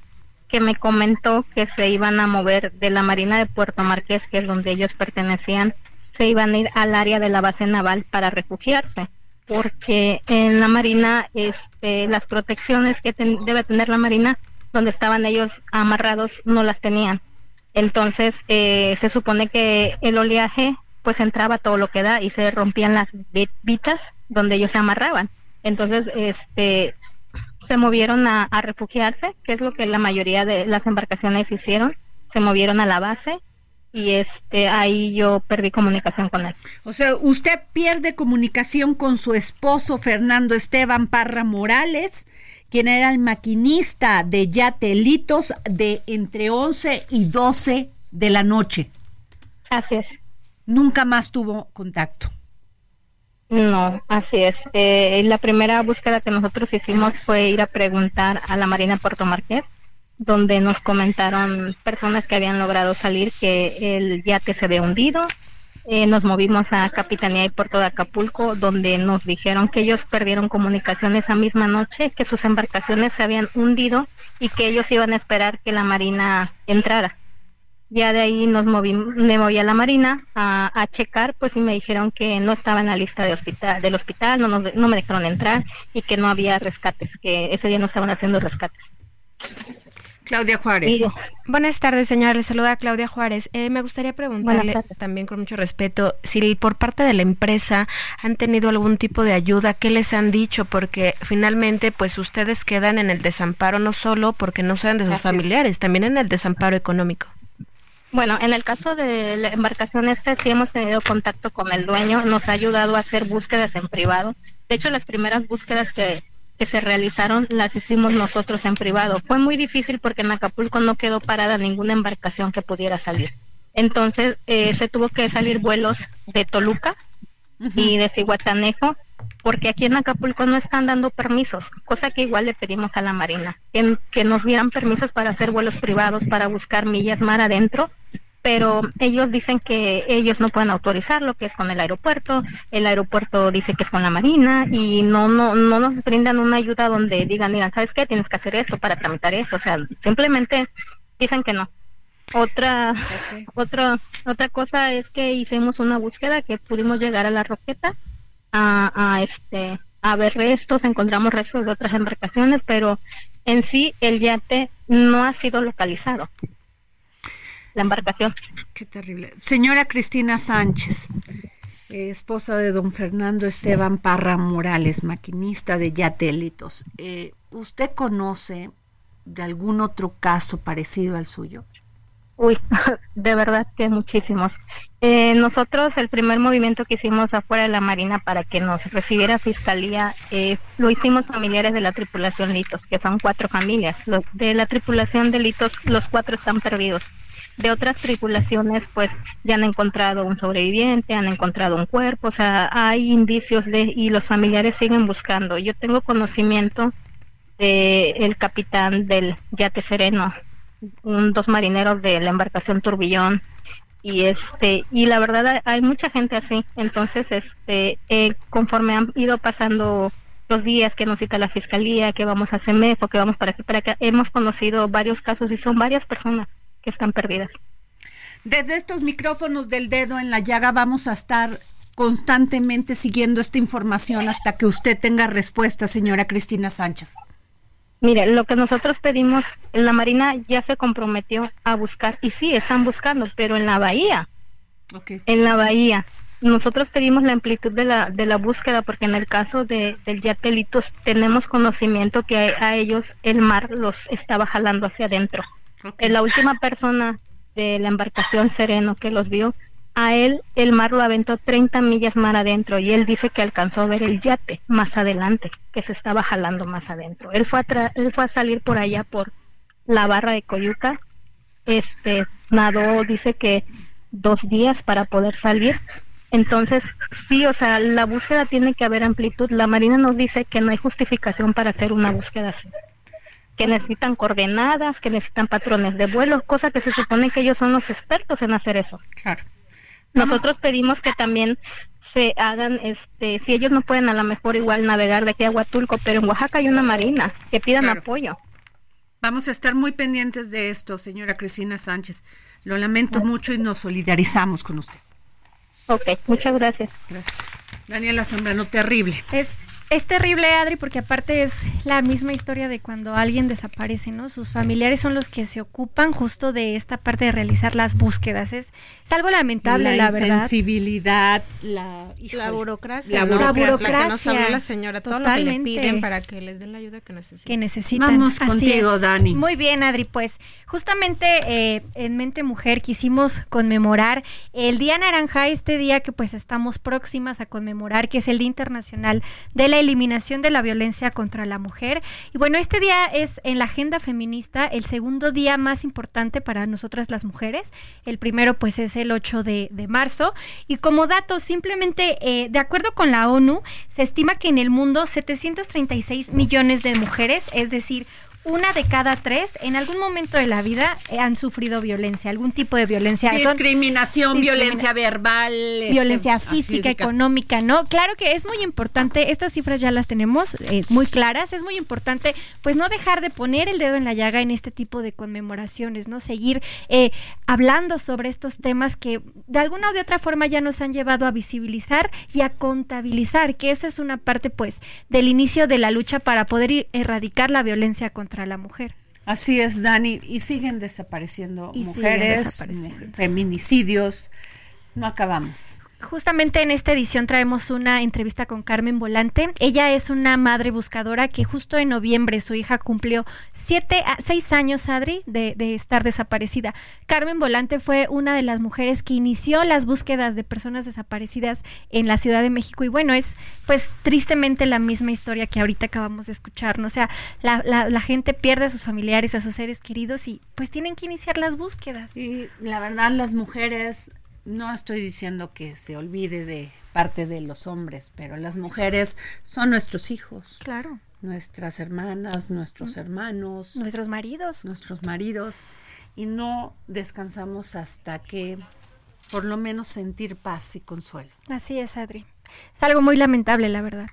que me comentó que se iban a mover de la Marina de Puerto Marqués, que es donde ellos pertenecían, se iban a ir al área de la base naval para refugiarse, porque en la Marina este, las protecciones que debe tener la Marina, donde estaban ellos amarrados, no las tenían entonces eh, se supone que el oleaje pues entraba todo lo que da y se rompían las vitas donde ellos se amarraban. Entonces este se movieron a, refugiarse, que es lo que la mayoría de las embarcaciones hicieron, se movieron a la base y este ahí yo perdí comunicación con él. O sea, usted pierde comunicación con su esposo Fernando Esteban Parra Morales quien era el maquinista de Yatelitos de entre 11 y 12 de la noche. Así es. Nunca más tuvo contacto. No, así es. Eh, la primera búsqueda que nosotros hicimos fue ir a preguntar a la Marina Puerto Marqués, donde nos comentaron personas que habían logrado salir que el yate se había hundido. Eh, nos movimos a Capitanía y Puerto de Acapulco, donde nos dijeron que ellos perdieron comunicación esa misma noche, que sus embarcaciones se habían hundido y que ellos iban a esperar que la Marina entrara. Ya de ahí nos moví, me moví a la Marina a, checar, pues y me dijeron que no estaba en la lista de hospital, del hospital, no, no me dejaron entrar y que no había rescates, que ese día no estaban haciendo rescates. Claudia Juárez. Buenas tardes, señora. Le saluda Claudia Juárez. Eh, me gustaría preguntarle también con mucho respeto si por parte de la empresa han tenido algún tipo de ayuda, qué les han dicho, porque finalmente pues ustedes quedan en el desamparo no solo porque no sean de sus familiares, también en el desamparo económico. Bueno, en el caso de la embarcación este sí hemos tenido contacto con el dueño, nos ha ayudado a hacer búsquedas en privado. De hecho, las primeras búsquedas que, que se realizaron las hicimos nosotros en privado. Fue muy difícil porque en Acapulco no quedó parada ninguna embarcación que pudiera salir. Entonces eh, se tuvo que salir vuelos de Toluca y de Cihuatanejo porque aquí en Acapulco no están dando permisos, cosa que igual le pedimos a la Marina, que, que nos dieran permisos para hacer vuelos privados, para buscar millas mar adentro, pero ellos dicen que ellos no pueden autorizarlo, que es con el aeropuerto, el aeropuerto dice que es con la Marina y no no no nos brindan una ayuda donde digan, digan, ¿sabes qué? Tienes que hacer esto para tramitar esto, o sea, simplemente dicen que no. Otra otra otra cosa es que hicimos una búsqueda que pudimos llegar a la Roqueta a, a este a ver restos, encontramos restos de otras embarcaciones, pero en sí el yate no ha sido localizado la embarcación. Qué terrible. Señora Cristina Sánchez, eh, esposa de don Fernando Esteban Parra Morales, maquinista de Yatélitos. Eh, ¿Usted conoce de algún otro caso parecido al suyo? Uy, (laughs) de verdad que muchísimos. Eh, nosotros el primer movimiento que hicimos afuera de la Marina para que nos recibiera fiscalía eh, lo hicimos familiares de la tripulación Litos, que son cuatro familias. de la tripulación de Litos, los cuatro están perdidos de otras tripulaciones pues ya han encontrado un sobreviviente, han encontrado un cuerpo, o sea, hay indicios de y los familiares siguen buscando. Yo tengo conocimiento de el capitán del yate Sereno, un, dos marineros de la embarcación Turbillón y este y la verdad hay mucha gente así, entonces este eh, conforme han ido pasando los días que nos cita la fiscalía, que vamos a CEMEFO, que vamos para aquí para acá, hemos conocido varios casos y son varias personas que están perdidas. Desde estos micrófonos del dedo en la llaga vamos a estar constantemente siguiendo esta información hasta que usted tenga respuesta, señora Cristina Sánchez. Mire, lo que nosotros pedimos, la Marina ya se comprometió a buscar, y sí, están buscando, pero en la bahía. En la bahía. Nosotros pedimos la amplitud de la, de la búsqueda porque en el caso de, del Yatelitos tenemos conocimiento que a ellos el mar los estaba jalando hacia adentro. La última persona de la embarcación Sereno que los vio, a él el mar lo aventó 30 millas mar adentro y él dice que alcanzó a ver el yate más adelante, que se estaba jalando más adentro. Él fue a, él fue a salir por allá por la barra de Coyuca, este, nadó, dice que dos días para poder salir. Entonces, sí, o sea, la búsqueda tiene que haber amplitud. La Marina nos dice que no hay justificación para hacer una búsqueda así que necesitan coordenadas, que necesitan patrones de vuelo, cosa que se supone que ellos son los expertos en hacer eso. Claro. Nosotros pedimos que también se hagan, este, si ellos no pueden a lo mejor igual navegar de aquí a Huatulco, pero en Oaxaca hay una marina, que pidan apoyo. Vamos a estar muy pendientes de esto, señora Cristina Sánchez. Lo lamento mucho y nos solidarizamos con usted. Ok, muchas gracias. Gracias. Daniela Zambrano, terrible. Es es terrible, Adri, porque aparte es la misma historia de cuando alguien desaparece, ¿no? Sus familiares son los que se ocupan justo de esta parte de realizar las búsquedas. Es, algo lamentable, la, verdad. La sensibilidad, la, la burocracia. La burocracia. La que nos habló la señora, todo lo que le piden para que les den la ayuda que necesitan. Que necesitan. Vamos contigo, Dani. Muy bien, Adri, pues justamente eh, en Mente Mujer quisimos conmemorar el Día Naranja, este día que pues estamos próximas a conmemorar, que es el Día Internacional de la eliminación de la violencia contra la mujer. Y bueno, este día es en la agenda feminista el segundo día más importante para nosotras las mujeres. El primero pues es el 8 de, marzo. Y como dato, simplemente eh, de acuerdo con la ONU, se estima que en el mundo 736 millones de mujeres, es decir, una de cada tres en algún momento de la vida eh, han sufrido violencia, algún tipo de violencia. Discriminación, violencia verbal. Este, violencia física, económica, ¿no? Claro que es muy importante, estas cifras ya las tenemos eh, muy claras, es muy importante pues no dejar de poner el dedo en la llaga en este tipo de conmemoraciones, ¿no? Seguir eh, hablando sobre estos temas que de alguna o de otra forma ya nos han llevado a visibilizar y a contabilizar, que esa es una parte pues del inicio de la lucha para poder erradicar la violencia contra la mujer. Así es, Dani, y siguen desapareciendo mujeres, feminicidios, no acabamos. Justamente en esta edición traemos una entrevista con Carmen Volante. Ella es una madre buscadora que justo en noviembre su hija cumplió siete, seis años, Adri, de, de, estar desaparecida. Carmen Volante fue una de las mujeres que inició las búsquedas de personas desaparecidas en la Ciudad de México. Y bueno, es pues tristemente la misma historia que ahorita acabamos de escuchar. ¿no? O sea, la, la, la gente pierde a sus familiares, a sus seres queridos y pues tienen que iniciar las búsquedas. Y la verdad, las mujeres no estoy diciendo que se olvide de parte de los hombres, pero las mujeres son nuestros hijos. Claro. Nuestras hermanas, nuestros hermanos. Nuestros maridos. Nuestros maridos. Y no descansamos hasta que por lo menos sentir paz y consuelo. Así es, Adri. Es algo muy lamentable, la verdad.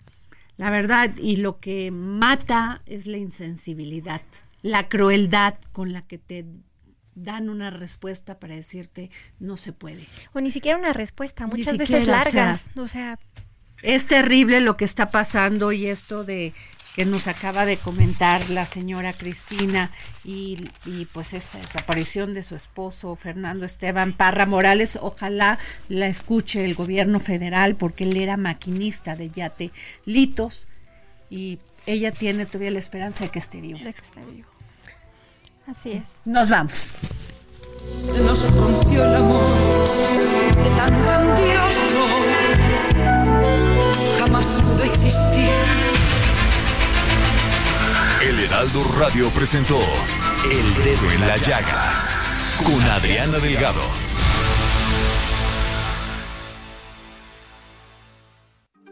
La verdad, y lo que mata es la insensibilidad, la crueldad con la que te dan una respuesta para decirte no se puede. O ni siquiera una respuesta, muchas veces largas. O sea, es terrible lo que está pasando y esto de que nos acaba de comentar la señora Cristina y, y, pues esta desaparición de su esposo Fernando Esteban Parra Morales, ojalá la escuche el gobierno federal porque él era maquinista de yate Litos y ella tiene todavía la esperanza de que esté vivo. De que esté vivo. Así es. Nos vamos. Se nos rompió el amor de tan grandioso. Jamás pudo existir. El Heraldo Radio presentó El Dedo en la Llaga con Adriana Delgado.